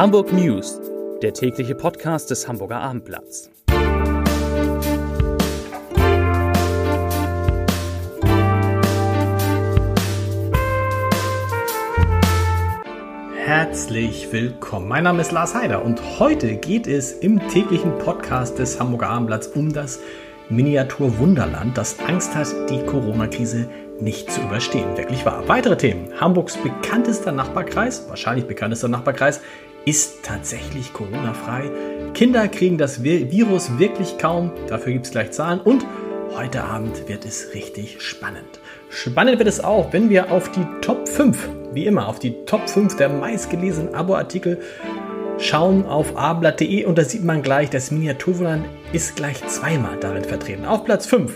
Hamburg News, der tägliche Podcast des Hamburger Abendblatts. Herzlich willkommen. Mein Name ist Lars Heider und heute geht es im täglichen Podcast des Hamburger Abendblatts um das Miniatur Wunderland, das Angst hat, die Corona-Krise nicht zu überstehen. Wirklich wahr. Weitere Themen. Hamburgs bekanntester Nachbarkreis, wahrscheinlich bekanntester Nachbarkreis, ist tatsächlich Corona-frei. Kinder kriegen das Virus wirklich kaum. Dafür gibt es gleich Zahlen. Und heute Abend wird es richtig spannend. Spannend wird es auch, wenn wir auf die Top 5, wie immer, auf die Top 5 der meistgelesenen Abo-Artikel schauen auf ablatt.de und da sieht man gleich, das Miniaturwundern ist gleich zweimal darin vertreten. Auf Platz 5.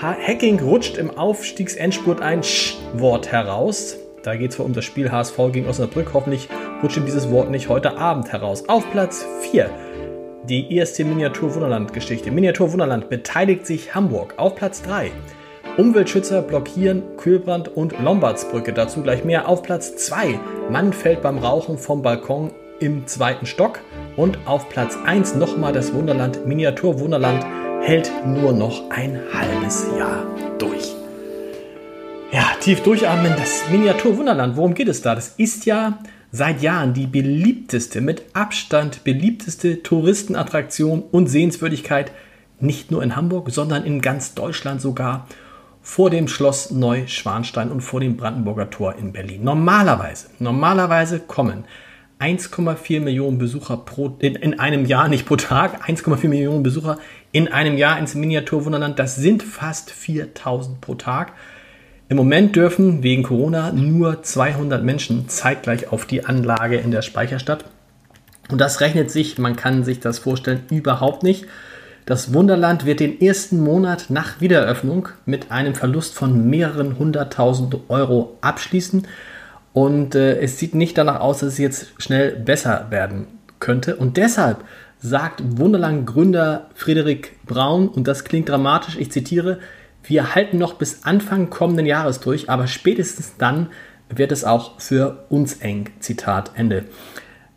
Hacking rutscht im Aufstiegsendspurt ein Sch-Wort heraus. Da geht es um das Spiel HSV gegen Osnabrück. Hoffentlich rutscht dieses Wort nicht heute Abend heraus. Auf Platz 4. Die erste Miniatur Wunderland Geschichte. Miniatur Wunderland beteiligt sich Hamburg. Auf Platz 3. Umweltschützer blockieren Kühlbrand und Lombardsbrücke. Dazu gleich mehr. Auf Platz 2. Mann fällt beim Rauchen vom Balkon im zweiten Stock. Und auf Platz 1 nochmal das Wunderland, Miniatur Wunderland, hält nur noch ein halbes Jahr durch. Ja, tief durchatmen, das Miniatur Wunderland, worum geht es da? Das ist ja seit Jahren die beliebteste, mit Abstand beliebteste Touristenattraktion und Sehenswürdigkeit, nicht nur in Hamburg, sondern in ganz Deutschland sogar, vor dem Schloss Neuschwanstein und vor dem Brandenburger Tor in Berlin. Normalerweise, normalerweise kommen 1,4 Millionen Besucher pro, in, in, einem Jahr, nicht pro Tag, 1,4 Millionen Besucher in einem Jahr ins Miniaturwunderland. Das sind fast 4000 pro Tag. Im Moment dürfen wegen Corona nur 200 Menschen zeitgleich auf die Anlage in der Speicherstadt. Und das rechnet sich, man kann sich das vorstellen, überhaupt nicht. Das Wunderland wird den ersten Monat nach Wiedereröffnung mit einem Verlust von mehreren hunderttausend Euro abschließen. Und äh, es sieht nicht danach aus, dass es jetzt schnell besser werden könnte. Und deshalb sagt Wunderland-Gründer Friedrich Braun, und das klingt dramatisch, ich zitiere, wir halten noch bis Anfang kommenden Jahres durch, aber spätestens dann wird es auch für uns eng. Zitat Ende.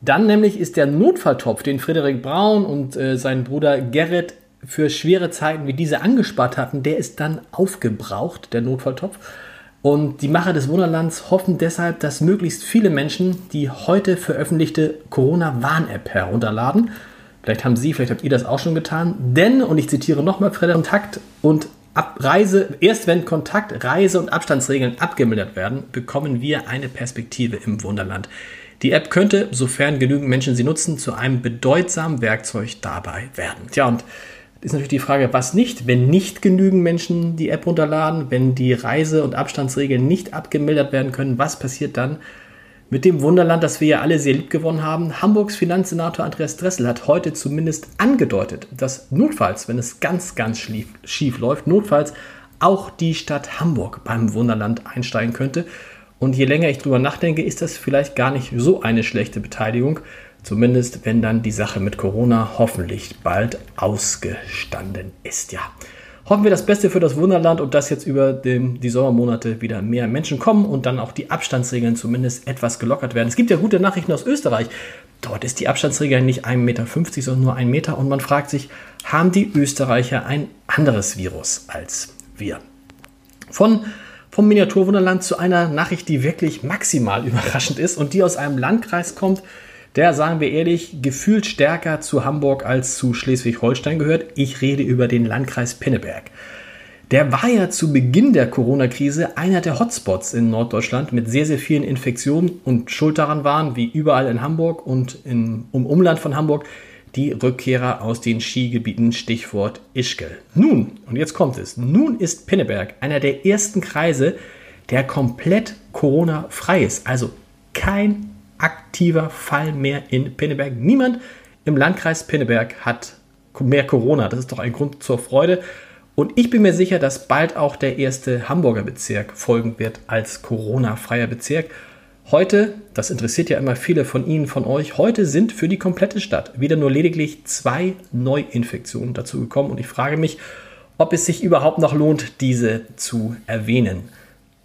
Dann nämlich ist der Notfalltopf, den Friedrich Braun und äh, sein Bruder Gerrit für schwere Zeiten wie diese angespart hatten, der ist dann aufgebraucht, der Notfalltopf. Und die Macher des Wunderlands hoffen deshalb, dass möglichst viele Menschen die heute veröffentlichte Corona-Warn-App herunterladen. Vielleicht haben Sie, vielleicht habt ihr das auch schon getan. Denn, und ich zitiere nochmal, Kontakt und Abreise, erst wenn Kontakt, Reise und Abstandsregeln abgemildert werden, bekommen wir eine Perspektive im Wunderland. Die App könnte, sofern genügend Menschen sie nutzen, zu einem bedeutsamen Werkzeug dabei werden. Tja, und ist natürlich die Frage, was nicht, wenn nicht genügend Menschen die App runterladen, wenn die Reise- und Abstandsregeln nicht abgemildert werden können, was passiert dann mit dem Wunderland, das wir ja alle sehr lieb gewonnen haben? Hamburgs Finanzsenator Andreas Dressel hat heute zumindest angedeutet, dass notfalls, wenn es ganz, ganz schief, schief läuft, notfalls auch die Stadt Hamburg beim Wunderland einsteigen könnte. Und je länger ich drüber nachdenke, ist das vielleicht gar nicht so eine schlechte Beteiligung. Zumindest wenn dann die Sache mit Corona hoffentlich bald ausgestanden ist. Ja. Hoffen wir das Beste für das Wunderland und dass jetzt über den, die Sommermonate wieder mehr Menschen kommen und dann auch die Abstandsregeln zumindest etwas gelockert werden. Es gibt ja gute Nachrichten aus Österreich. Dort ist die Abstandsregel nicht 1,50 Meter, sondern nur 1 Meter und man fragt sich, haben die Österreicher ein anderes Virus als wir? Von vom Miniaturwunderland zu einer Nachricht, die wirklich maximal überraschend ist und die aus einem Landkreis kommt, der, sagen wir ehrlich, gefühlt stärker zu Hamburg als zu Schleswig-Holstein gehört. Ich rede über den Landkreis Pinneberg. Der war ja zu Beginn der Corona-Krise einer der Hotspots in Norddeutschland mit sehr, sehr vielen Infektionen und schuld daran waren, wie überall in Hamburg und im Umland von Hamburg, die Rückkehrer aus den Skigebieten, Stichwort Ischgl. Nun, und jetzt kommt es, nun ist Pinneberg einer der ersten Kreise, der komplett Corona-frei ist. Also kein aktiver Fall mehr in Pinneberg. Niemand im Landkreis Pinneberg hat mehr Corona. Das ist doch ein Grund zur Freude. Und ich bin mir sicher, dass bald auch der erste Hamburger Bezirk folgen wird als Corona-freier Bezirk. Heute, das interessiert ja immer viele von Ihnen, von euch, heute sind für die komplette Stadt wieder nur lediglich zwei Neuinfektionen dazu gekommen. Und ich frage mich, ob es sich überhaupt noch lohnt, diese zu erwähnen.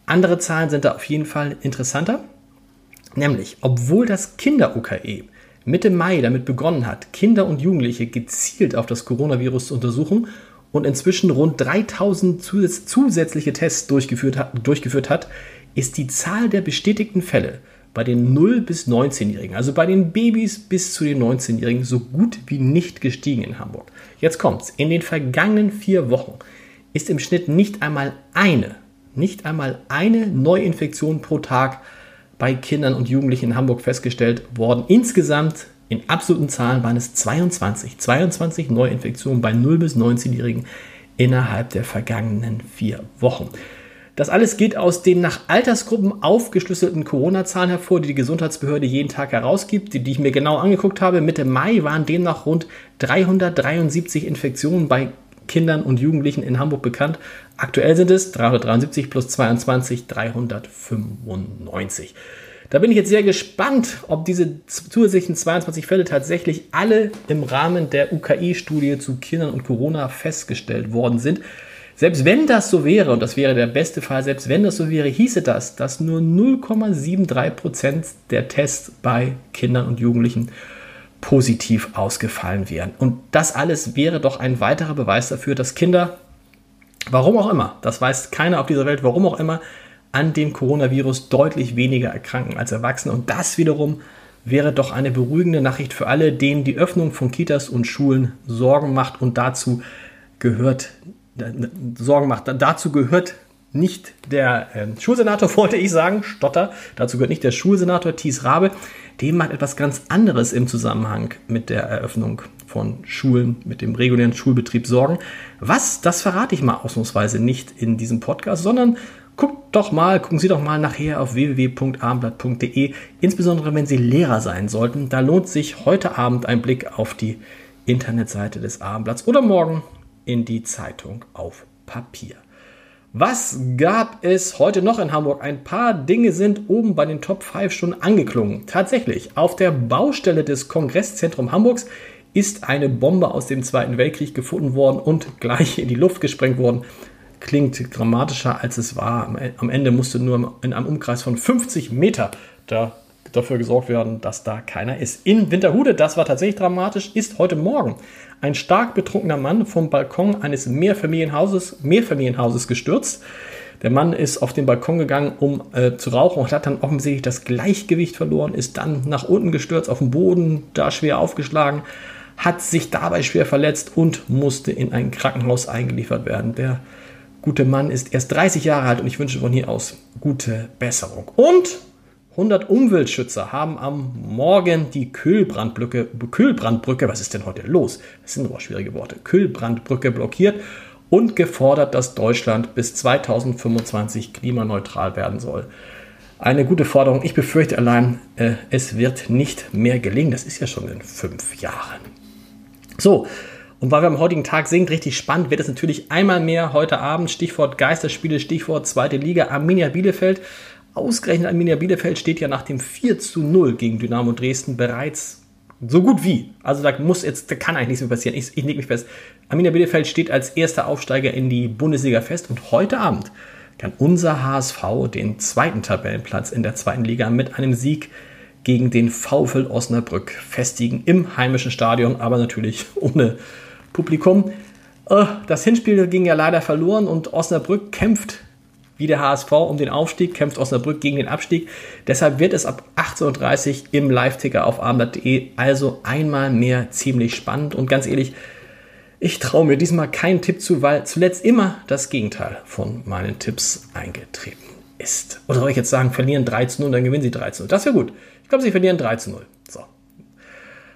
Andere Zahlen sind da auf jeden Fall interessanter. Nämlich, obwohl das Kinder-UKE Mitte Mai damit begonnen hat, Kinder und Jugendliche gezielt auf das Coronavirus zu untersuchen und inzwischen rund 3000 zusätzliche Tests durchgeführt hat, durchgeführt hat, ist die Zahl der bestätigten Fälle bei den 0 bis 19-Jährigen, also bei den Babys bis zu den 19-Jährigen, so gut wie nicht gestiegen in Hamburg. Jetzt kommt's. In den vergangenen vier Wochen ist im Schnitt nicht einmal eine, nicht einmal eine Neuinfektion pro Tag bei Kindern und Jugendlichen in Hamburg festgestellt worden. Insgesamt in absoluten Zahlen waren es 22, 22 Neuinfektionen bei 0 bis 19-Jährigen innerhalb der vergangenen vier Wochen. Das alles geht aus den nach Altersgruppen aufgeschlüsselten Corona-Zahlen hervor, die die Gesundheitsbehörde jeden Tag herausgibt, die, die ich mir genau angeguckt habe. Mitte Mai waren demnach rund 373 Infektionen bei Kindern und Jugendlichen in Hamburg bekannt. Aktuell sind es 373 plus 22, 395. Da bin ich jetzt sehr gespannt, ob diese zusätzlichen 22 Fälle tatsächlich alle im Rahmen der UKI-Studie zu Kindern und Corona festgestellt worden sind. Selbst wenn das so wäre, und das wäre der beste Fall, selbst wenn das so wäre, hieße das, dass nur 0,73 Prozent der Tests bei Kindern und Jugendlichen positiv ausgefallen wären. Und das alles wäre doch ein weiterer Beweis dafür, dass Kinder, warum auch immer, das weiß keiner auf dieser Welt, warum auch immer, an dem Coronavirus deutlich weniger erkranken als Erwachsene. Und das wiederum wäre doch eine beruhigende Nachricht für alle, denen die Öffnung von Kitas und Schulen Sorgen macht. Und dazu gehört Sorgen macht. Dazu gehört nicht der äh, Schulsenator, wollte ich sagen, Stotter. Dazu gehört nicht der Schulsenator Thies Rabe. Dem macht etwas ganz anderes im Zusammenhang mit der Eröffnung von Schulen, mit dem regulären Schulbetrieb Sorgen. Was, das verrate ich mal ausnahmsweise nicht in diesem Podcast, sondern guckt doch mal, gucken Sie doch mal nachher auf www.abendblatt.de, insbesondere wenn Sie Lehrer sein sollten. Da lohnt sich heute Abend ein Blick auf die Internetseite des Abendblatts oder morgen in die Zeitung auf Papier. Was gab es heute noch in Hamburg? Ein paar Dinge sind oben bei den Top 5 schon angeklungen. Tatsächlich, auf der Baustelle des Kongresszentrum Hamburgs ist eine Bombe aus dem Zweiten Weltkrieg gefunden worden und gleich in die Luft gesprengt worden. Klingt dramatischer als es war. Am Ende musste nur in einem Umkreis von 50 Meter da dafür gesorgt werden, dass da keiner ist. In Winterhude, das war tatsächlich dramatisch, ist heute Morgen ein stark betrunkener Mann vom Balkon eines Mehrfamilienhauses, Mehrfamilienhauses gestürzt. Der Mann ist auf den Balkon gegangen, um äh, zu rauchen und hat dann offensichtlich das Gleichgewicht verloren, ist dann nach unten gestürzt, auf den Boden, da schwer aufgeschlagen, hat sich dabei schwer verletzt und musste in ein Krankenhaus eingeliefert werden. Der gute Mann ist erst 30 Jahre alt und ich wünsche von hier aus gute Besserung. Und 100 Umweltschützer haben am Morgen die Kühlbrandbrücke, Kühlbrandbrücke, was ist denn heute los? Das sind aber schwierige Worte, Kühlbrandbrücke blockiert und gefordert, dass Deutschland bis 2025 klimaneutral werden soll. Eine gute Forderung. Ich befürchte allein, äh, es wird nicht mehr gelingen. Das ist ja schon in fünf Jahren. So, und weil wir am heutigen Tag sind, richtig spannend, wird es natürlich einmal mehr heute Abend, Stichwort Geisterspiele, Stichwort zweite Liga, Arminia Bielefeld Ausgerechnet Arminia Bielefeld steht ja nach dem 4 zu 0 gegen Dynamo Dresden bereits so gut wie. Also da muss jetzt, da kann eigentlich nichts mehr passieren. Ich, ich lege mich fest. Arminia Bielefeld steht als erster Aufsteiger in die Bundesliga fest und heute Abend kann unser HSV den zweiten Tabellenplatz in der zweiten Liga mit einem Sieg gegen den VfL Osnabrück festigen im heimischen Stadion, aber natürlich ohne Publikum. Äh, das Hinspiel ging ja leider verloren und Osnabrück kämpft wie der HSV um den Aufstieg, kämpft Osnabrück gegen den Abstieg. Deshalb wird es ab 18.30 Uhr im Live-Ticker auf abendblatt.de also einmal mehr ziemlich spannend. Und ganz ehrlich, ich traue mir diesmal keinen Tipp zu, weil zuletzt immer das Gegenteil von meinen Tipps eingetreten ist. Oder soll ich jetzt sagen, verlieren 3 zu 0, dann gewinnen sie 3 zu 0. Das wäre gut. Ich glaube, sie verlieren 3 zu 0.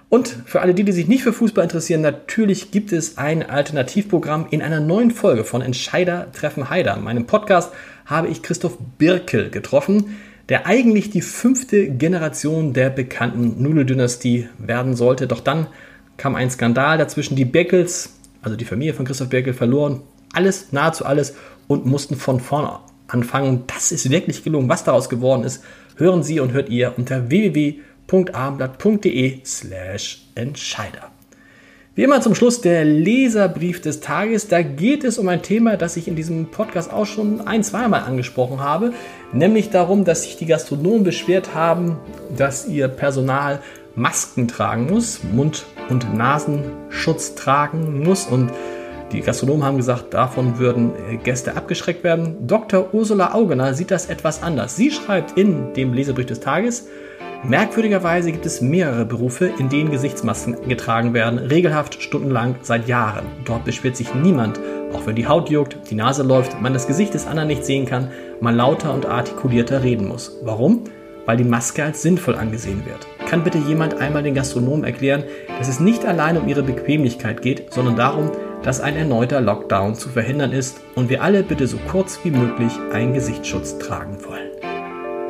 Und für alle die, die sich nicht für Fußball interessieren, natürlich gibt es ein Alternativprogramm in einer neuen Folge von Entscheider treffen Heider, meinem Podcast habe ich Christoph Birkel getroffen, der eigentlich die fünfte Generation der bekannten Nudeldynastie werden sollte. Doch dann kam ein Skandal dazwischen. Die Birkels, also die Familie von Christoph Birkel, verloren alles, nahezu alles und mussten von vorne anfangen. Das ist wirklich gelungen. Was daraus geworden ist, hören Sie und hört ihr unter www.abendblatt.de slash Entscheider. Wie immer zum Schluss der Leserbrief des Tages. Da geht es um ein Thema, das ich in diesem Podcast auch schon ein, zweimal angesprochen habe, nämlich darum, dass sich die Gastronomen beschwert haben, dass ihr Personal Masken tragen muss, Mund- und Nasenschutz tragen muss und die Gastronomen haben gesagt, davon würden äh, Gäste abgeschreckt werden. Dr. Ursula Augener sieht das etwas anders. Sie schreibt in dem Lesebrief des Tages, Merkwürdigerweise gibt es mehrere Berufe, in denen Gesichtsmasken getragen werden, regelhaft stundenlang seit Jahren. Dort beschwert sich niemand, auch wenn die Haut juckt, die Nase läuft, man das Gesicht des anderen nicht sehen kann, man lauter und artikulierter reden muss. Warum? Weil die Maske als sinnvoll angesehen wird. Kann bitte jemand einmal den Gastronomen erklären, dass es nicht allein um ihre Bequemlichkeit geht, sondern darum, dass ein erneuter Lockdown zu verhindern ist und wir alle bitte so kurz wie möglich einen Gesichtsschutz tragen wollen.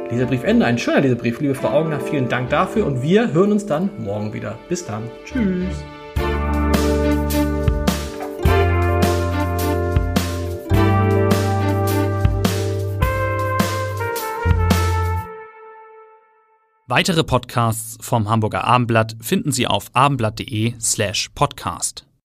Leserbriefende, ein schöner Leserbrief, liebe Frau Augener, vielen Dank dafür und wir hören uns dann morgen wieder. Bis dann. Tschüss. Weitere Podcasts vom Hamburger Abendblatt finden Sie auf abendblatt.de slash podcast.